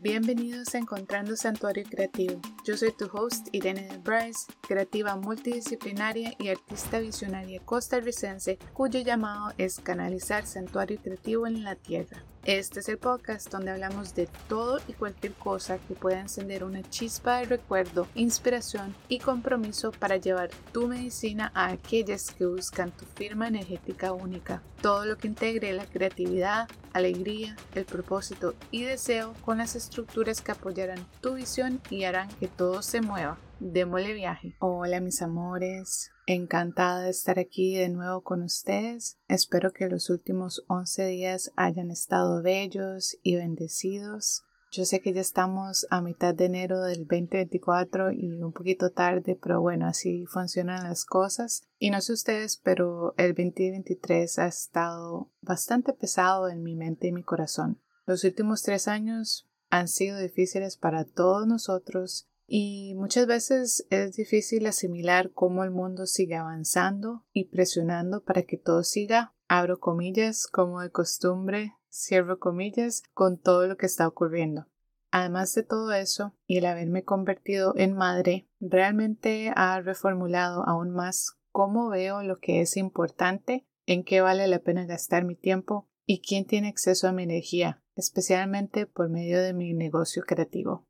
Bienvenidos a Encontrando Santuario Creativo. Yo soy tu host Irene de Bryce, creativa multidisciplinaria y artista visionaria costarricense cuyo llamado es canalizar santuario creativo en la tierra. Este es el podcast donde hablamos de todo y cualquier cosa que pueda encender una chispa de recuerdo, inspiración y compromiso para llevar tu medicina a aquellas que buscan tu firma energética única. Todo lo que integre la creatividad, alegría, el propósito y deseo con las estructuras que apoyarán tu visión y harán que todo se mueva. Démosle viaje. Hola mis amores, encantada de estar aquí de nuevo con ustedes. Espero que los últimos 11 días hayan estado bellos y bendecidos. Yo sé que ya estamos a mitad de enero del 2024 y un poquito tarde, pero bueno, así funcionan las cosas. Y no sé ustedes, pero el 2023 ha estado bastante pesado en mi mente y mi corazón. Los últimos tres años han sido difíciles para todos nosotros y muchas veces es difícil asimilar cómo el mundo sigue avanzando y presionando para que todo siga, abro comillas, como de costumbre, cierro comillas, con todo lo que está ocurriendo. Además de todo eso, y el haberme convertido en madre, realmente ha reformulado aún más cómo veo lo que es importante, en qué vale la pena gastar mi tiempo y quién tiene acceso a mi energía, especialmente por medio de mi negocio creativo.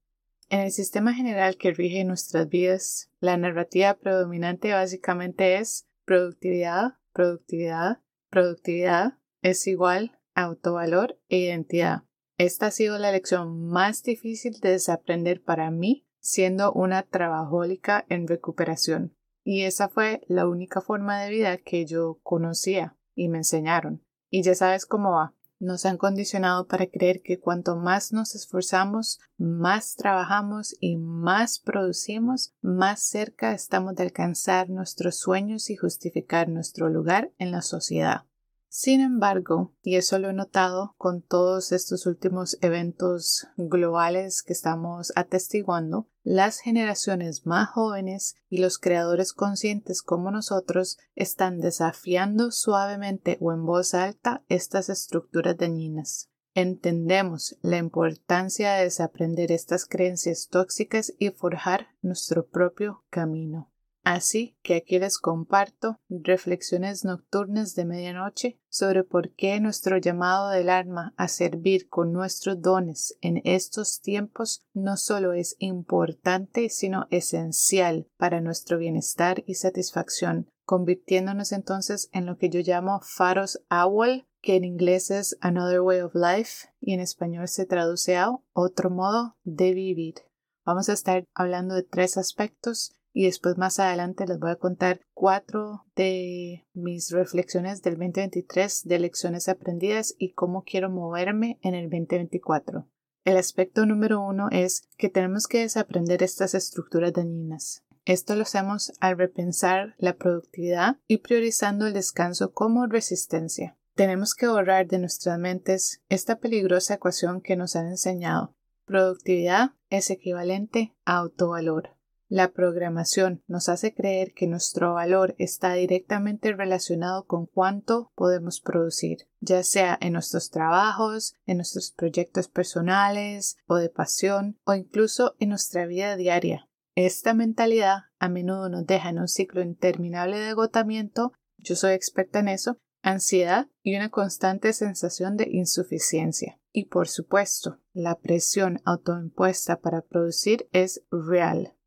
En el sistema general que rige nuestras vidas, la narrativa predominante básicamente es productividad, productividad, productividad es igual autovalor e identidad. Esta ha sido la lección más difícil de desaprender para mí siendo una trabajólica en recuperación. Y esa fue la única forma de vida que yo conocía y me enseñaron. Y ya sabes cómo va nos han condicionado para creer que cuanto más nos esforzamos, más trabajamos y más producimos, más cerca estamos de alcanzar nuestros sueños y justificar nuestro lugar en la sociedad. Sin embargo, y eso lo he notado con todos estos últimos eventos globales que estamos atestiguando, las generaciones más jóvenes y los creadores conscientes como nosotros están desafiando suavemente o en voz alta estas estructuras dañinas. Entendemos la importancia de desaprender estas creencias tóxicas y forjar nuestro propio camino. Así que aquí les comparto reflexiones nocturnas de medianoche sobre por qué nuestro llamado del alma a servir con nuestros dones en estos tiempos no solo es importante, sino esencial para nuestro bienestar y satisfacción, convirtiéndonos entonces en lo que yo llamo faros awol, que en inglés es Another Way of Life y en español se traduce a otro modo de vivir. Vamos a estar hablando de tres aspectos y después más adelante les voy a contar cuatro de mis reflexiones del 2023 de lecciones aprendidas y cómo quiero moverme en el 2024. El aspecto número uno es que tenemos que desaprender estas estructuras dañinas. Esto lo hacemos al repensar la productividad y priorizando el descanso como resistencia. Tenemos que borrar de nuestras mentes esta peligrosa ecuación que nos han enseñado. Productividad es equivalente a autovalor. La programación nos hace creer que nuestro valor está directamente relacionado con cuánto podemos producir, ya sea en nuestros trabajos, en nuestros proyectos personales o de pasión o incluso en nuestra vida diaria. Esta mentalidad a menudo nos deja en un ciclo interminable de agotamiento, yo soy experta en eso, ansiedad y una constante sensación de insuficiencia. Y por supuesto, la presión autoimpuesta para producir es real.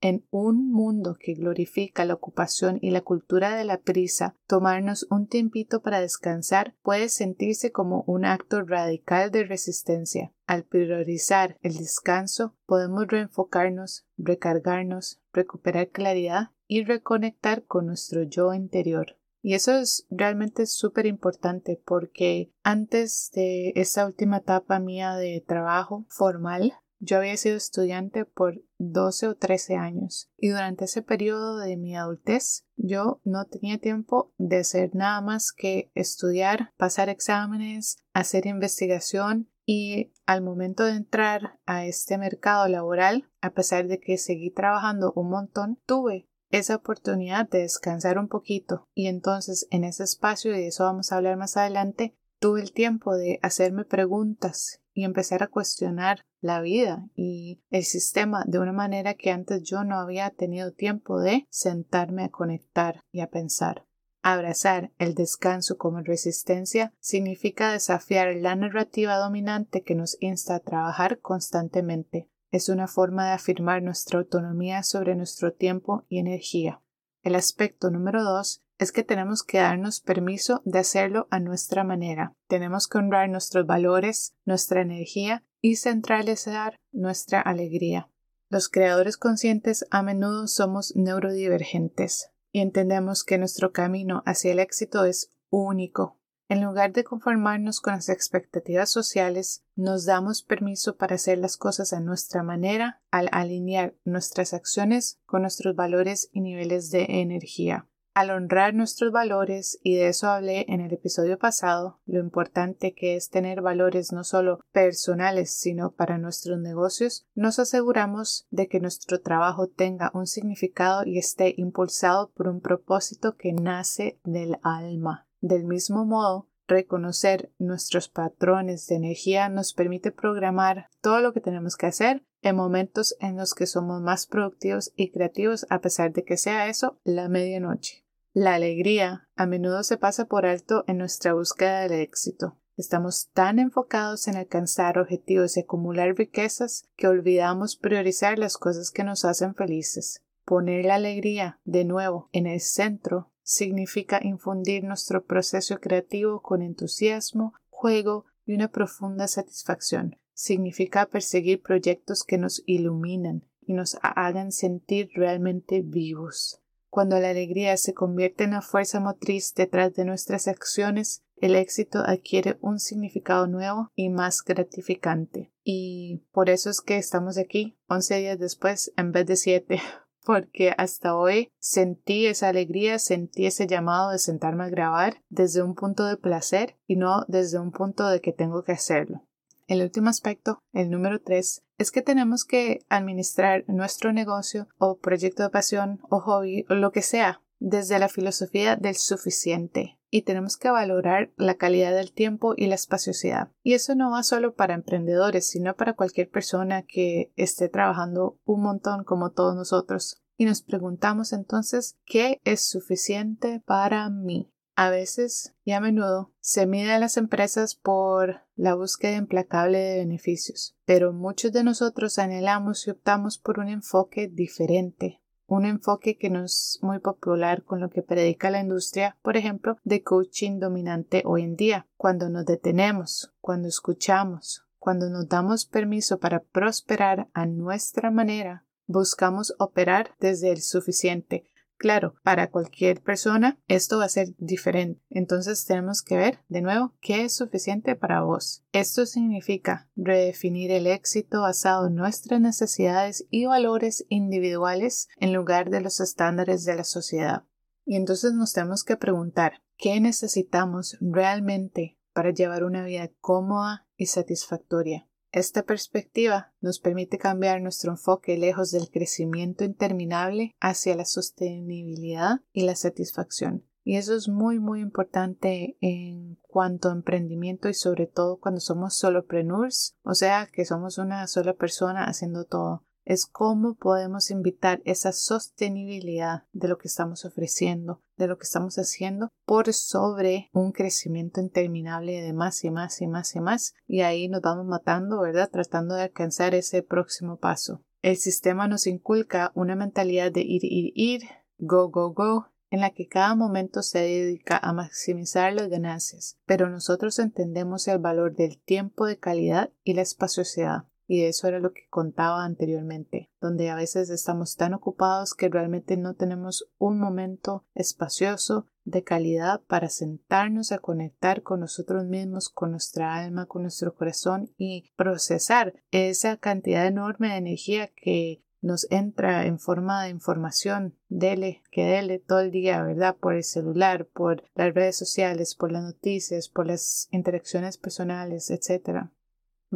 En un mundo que glorifica la ocupación y la cultura de la prisa, tomarnos un tiempito para descansar puede sentirse como un acto radical de resistencia. Al priorizar el descanso, podemos reenfocarnos, recargarnos, recuperar claridad y reconectar con nuestro yo interior. Y eso es realmente súper importante porque antes de esta última etapa mía de trabajo formal, yo había sido estudiante por 12 o 13 años y durante ese periodo de mi adultez yo no tenía tiempo de hacer nada más que estudiar, pasar exámenes, hacer investigación y al momento de entrar a este mercado laboral, a pesar de que seguí trabajando un montón, tuve esa oportunidad de descansar un poquito. Y entonces en ese espacio, y de eso vamos a hablar más adelante, tuve el tiempo de hacerme preguntas y empezar a cuestionar la vida y el sistema de una manera que antes yo no había tenido tiempo de sentarme a conectar y a pensar. Abrazar el descanso como resistencia significa desafiar la narrativa dominante que nos insta a trabajar constantemente. Es una forma de afirmar nuestra autonomía sobre nuestro tiempo y energía. El aspecto número dos es que tenemos que darnos permiso de hacerlo a nuestra manera. Tenemos que honrar nuestros valores, nuestra energía y centralizar nuestra alegría. Los creadores conscientes a menudo somos neurodivergentes y entendemos que nuestro camino hacia el éxito es único. En lugar de conformarnos con las expectativas sociales, nos damos permiso para hacer las cosas a nuestra manera al alinear nuestras acciones con nuestros valores y niveles de energía al honrar nuestros valores, y de eso hablé en el episodio pasado, lo importante que es tener valores no solo personales, sino para nuestros negocios, nos aseguramos de que nuestro trabajo tenga un significado y esté impulsado por un propósito que nace del alma. Del mismo modo, reconocer nuestros patrones de energía nos permite programar todo lo que tenemos que hacer en momentos en los que somos más productivos y creativos a pesar de que sea eso la medianoche. La alegría a menudo se pasa por alto en nuestra búsqueda del éxito. Estamos tan enfocados en alcanzar objetivos y acumular riquezas que olvidamos priorizar las cosas que nos hacen felices. Poner la alegría de nuevo en el centro significa infundir nuestro proceso creativo con entusiasmo, juego y una profunda satisfacción. Significa perseguir proyectos que nos iluminan y nos hagan sentir realmente vivos. Cuando la alegría se convierte en la fuerza motriz detrás de nuestras acciones, el éxito adquiere un significado nuevo y más gratificante. Y por eso es que estamos aquí 11 días después en vez de 7, porque hasta hoy sentí esa alegría, sentí ese llamado de sentarme a grabar desde un punto de placer y no desde un punto de que tengo que hacerlo. El último aspecto, el número tres, es que tenemos que administrar nuestro negocio o proyecto de pasión o hobby o lo que sea desde la filosofía del suficiente y tenemos que valorar la calidad del tiempo y la espaciosidad. Y eso no va solo para emprendedores, sino para cualquier persona que esté trabajando un montón como todos nosotros. Y nos preguntamos entonces, ¿qué es suficiente para mí? A veces y a menudo se mide a las empresas por la búsqueda implacable de beneficios, pero muchos de nosotros anhelamos y optamos por un enfoque diferente, un enfoque que no es muy popular con lo que predica la industria, por ejemplo, de coaching dominante hoy en día, cuando nos detenemos, cuando escuchamos, cuando nos damos permiso para prosperar a nuestra manera, buscamos operar desde el suficiente, Claro, para cualquier persona esto va a ser diferente. Entonces tenemos que ver de nuevo qué es suficiente para vos. Esto significa redefinir el éxito basado en nuestras necesidades y valores individuales en lugar de los estándares de la sociedad. Y entonces nos tenemos que preguntar qué necesitamos realmente para llevar una vida cómoda y satisfactoria. Esta perspectiva nos permite cambiar nuestro enfoque lejos del crecimiento interminable hacia la sostenibilidad y la satisfacción. Y eso es muy muy importante en cuanto a emprendimiento y sobre todo cuando somos solopreneurs, o sea que somos una sola persona haciendo todo es cómo podemos invitar esa sostenibilidad de lo que estamos ofreciendo, de lo que estamos haciendo, por sobre un crecimiento interminable de más y más y más y más. Y ahí nos vamos matando, ¿verdad? Tratando de alcanzar ese próximo paso. El sistema nos inculca una mentalidad de ir, ir, ir, go, go, go, en la que cada momento se dedica a maximizar las ganancias, pero nosotros entendemos el valor del tiempo de calidad y la espaciosidad. Y eso era lo que contaba anteriormente, donde a veces estamos tan ocupados que realmente no tenemos un momento espacioso de calidad para sentarnos a conectar con nosotros mismos, con nuestra alma, con nuestro corazón y procesar esa cantidad enorme de energía que nos entra en forma de información, dele, que dele todo el día, ¿verdad? Por el celular, por las redes sociales, por las noticias, por las interacciones personales, etcétera.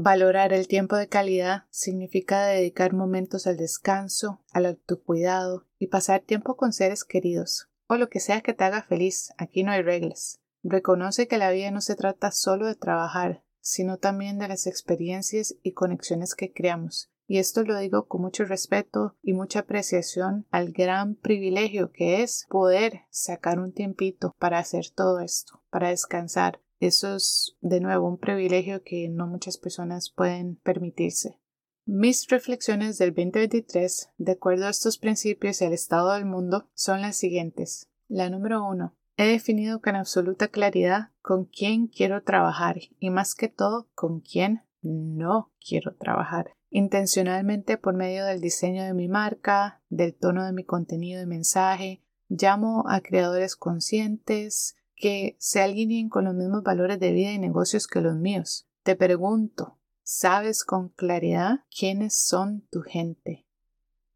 Valorar el tiempo de calidad significa dedicar momentos al descanso, al autocuidado y pasar tiempo con seres queridos, o lo que sea que te haga feliz, aquí no hay reglas. Reconoce que la vida no se trata solo de trabajar, sino también de las experiencias y conexiones que creamos. Y esto lo digo con mucho respeto y mucha apreciación al gran privilegio que es poder sacar un tiempito para hacer todo esto, para descansar. Eso es de nuevo un privilegio que no muchas personas pueden permitirse. Mis reflexiones del 2023, de acuerdo a estos principios y al estado del mundo, son las siguientes. La número uno, He definido con absoluta claridad con quién quiero trabajar y más que todo con quién no quiero trabajar. Intencionalmente por medio del diseño de mi marca, del tono de mi contenido y mensaje, llamo a creadores conscientes que se alineen con los mismos valores de vida y negocios que los míos. Te pregunto, ¿sabes con claridad quiénes son tu gente?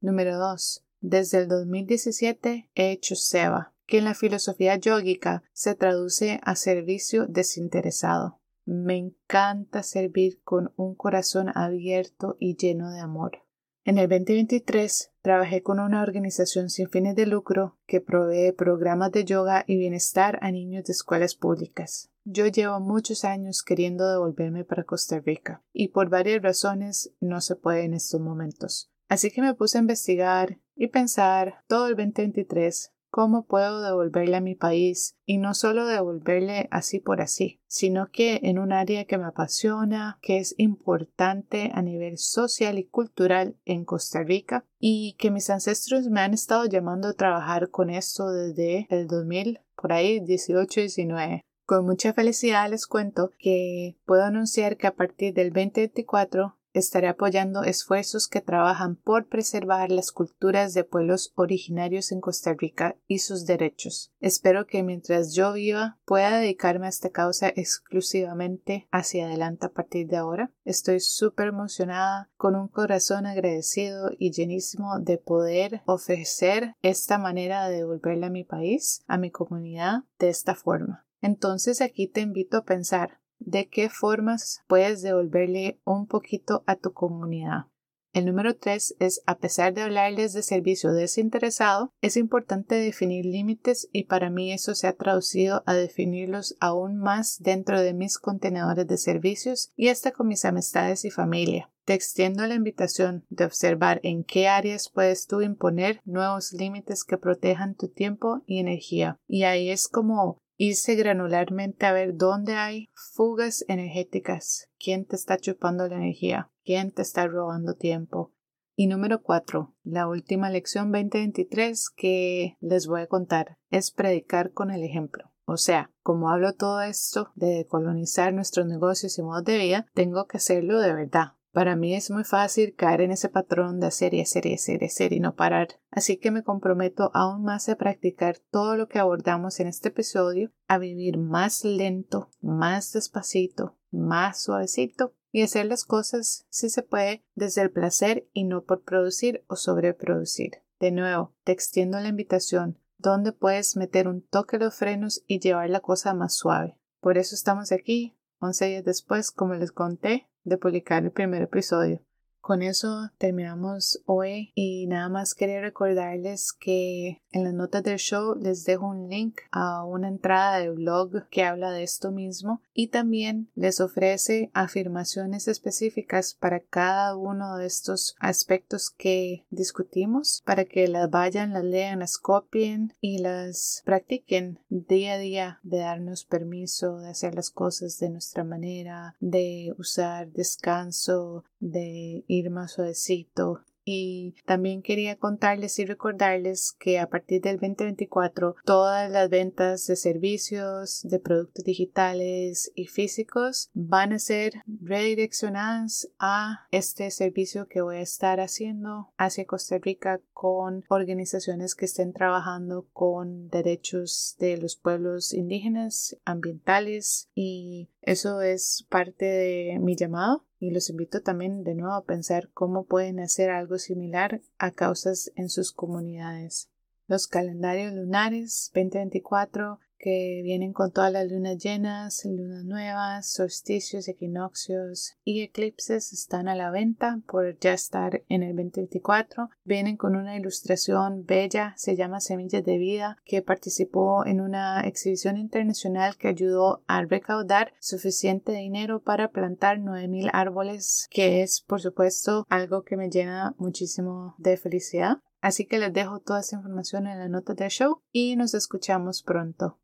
Número 2. Desde el 2017 he hecho SEBA, que en la filosofía yógica se traduce a servicio desinteresado. Me encanta servir con un corazón abierto y lleno de amor. En el 2023 trabajé con una organización sin fines de lucro que provee programas de yoga y bienestar a niños de escuelas públicas. Yo llevo muchos años queriendo devolverme para Costa Rica y por varias razones no se puede en estos momentos. Así que me puse a investigar y pensar todo el 2023 cómo puedo devolverle a mi país y no solo devolverle así por así, sino que en un área que me apasiona, que es importante a nivel social y cultural en Costa Rica y que mis ancestros me han estado llamando a trabajar con esto desde el 2000, por ahí 18-19. Con mucha felicidad les cuento que puedo anunciar que a partir del 2024 Estaré apoyando esfuerzos que trabajan por preservar las culturas de pueblos originarios en Costa Rica y sus derechos. Espero que mientras yo viva pueda dedicarme a esta causa exclusivamente hacia adelante a partir de ahora. Estoy súper emocionada, con un corazón agradecido y llenísimo de poder ofrecer esta manera de devolverle a mi país, a mi comunidad, de esta forma. Entonces aquí te invito a pensar de qué formas puedes devolverle un poquito a tu comunidad. El número tres es, a pesar de hablarles de servicio desinteresado, es importante definir límites y para mí eso se ha traducido a definirlos aún más dentro de mis contenedores de servicios y hasta con mis amistades y familia. Te extiendo la invitación de observar en qué áreas puedes tú imponer nuevos límites que protejan tu tiempo y energía. Y ahí es como irse granularmente a ver dónde hay fugas energéticas, quién te está chupando la energía, quién te está robando tiempo. Y número cuatro, la última lección 2023 que les voy a contar es predicar con el ejemplo. O sea, como hablo todo esto de colonizar nuestros negocios y modos de vida, tengo que hacerlo de verdad, para mí es muy fácil caer en ese patrón de hacer y hacer y hacer y hacer y no parar, así que me comprometo aún más a practicar todo lo que abordamos en este episodio, a vivir más lento, más despacito, más suavecito y hacer las cosas, si se puede, desde el placer y no por producir o sobreproducir. De nuevo, te extiendo la invitación, donde puedes meter un toque de frenos y llevar la cosa más suave. Por eso estamos aquí, 11 días después, como les conté, de publicar el primer episodio. Con eso terminamos hoy y nada más quería recordarles que en las notas del show les dejo un link a una entrada de blog que habla de esto mismo y también les ofrece afirmaciones específicas para cada uno de estos aspectos que discutimos para que las vayan, las lean, las copien y las practiquen día a día de darnos permiso de hacer las cosas de nuestra manera, de usar descanso, de ir más suavecito y también quería contarles y recordarles que a partir del 2024 todas las ventas de servicios, de productos digitales y físicos van a ser redireccionadas a este servicio que voy a estar haciendo hacia Costa Rica con organizaciones que estén trabajando con derechos de los pueblos indígenas, ambientales y eso es parte de mi llamado y los invito también de nuevo a pensar cómo pueden hacer algo similar a causas en sus comunidades. Los calendarios lunares 2024 que vienen con todas las lunas llenas, lunas nuevas, solsticios, equinoccios y eclipses están a la venta por ya estar en el 2024. Vienen con una ilustración bella, se llama Semillas de Vida, que participó en una exhibición internacional que ayudó a recaudar suficiente dinero para plantar 9000 árboles, que es por supuesto algo que me llena muchísimo de felicidad. Así que les dejo toda esa información en la nota del show y nos escuchamos pronto.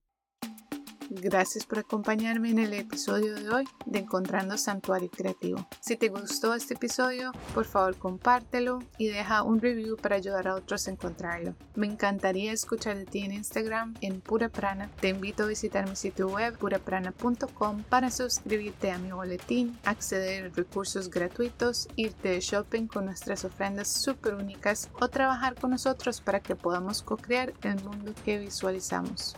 Gracias por acompañarme en el episodio de hoy de Encontrando Santuario Creativo. Si te gustó este episodio, por favor compártelo y deja un review para ayudar a otros a encontrarlo. Me encantaría escuchar de ti en Instagram en Pura Prana. Te invito a visitar mi sitio web puraprana.com para suscribirte a mi boletín, acceder a recursos gratuitos, irte de shopping con nuestras ofrendas súper únicas o trabajar con nosotros para que podamos co-crear el mundo que visualizamos.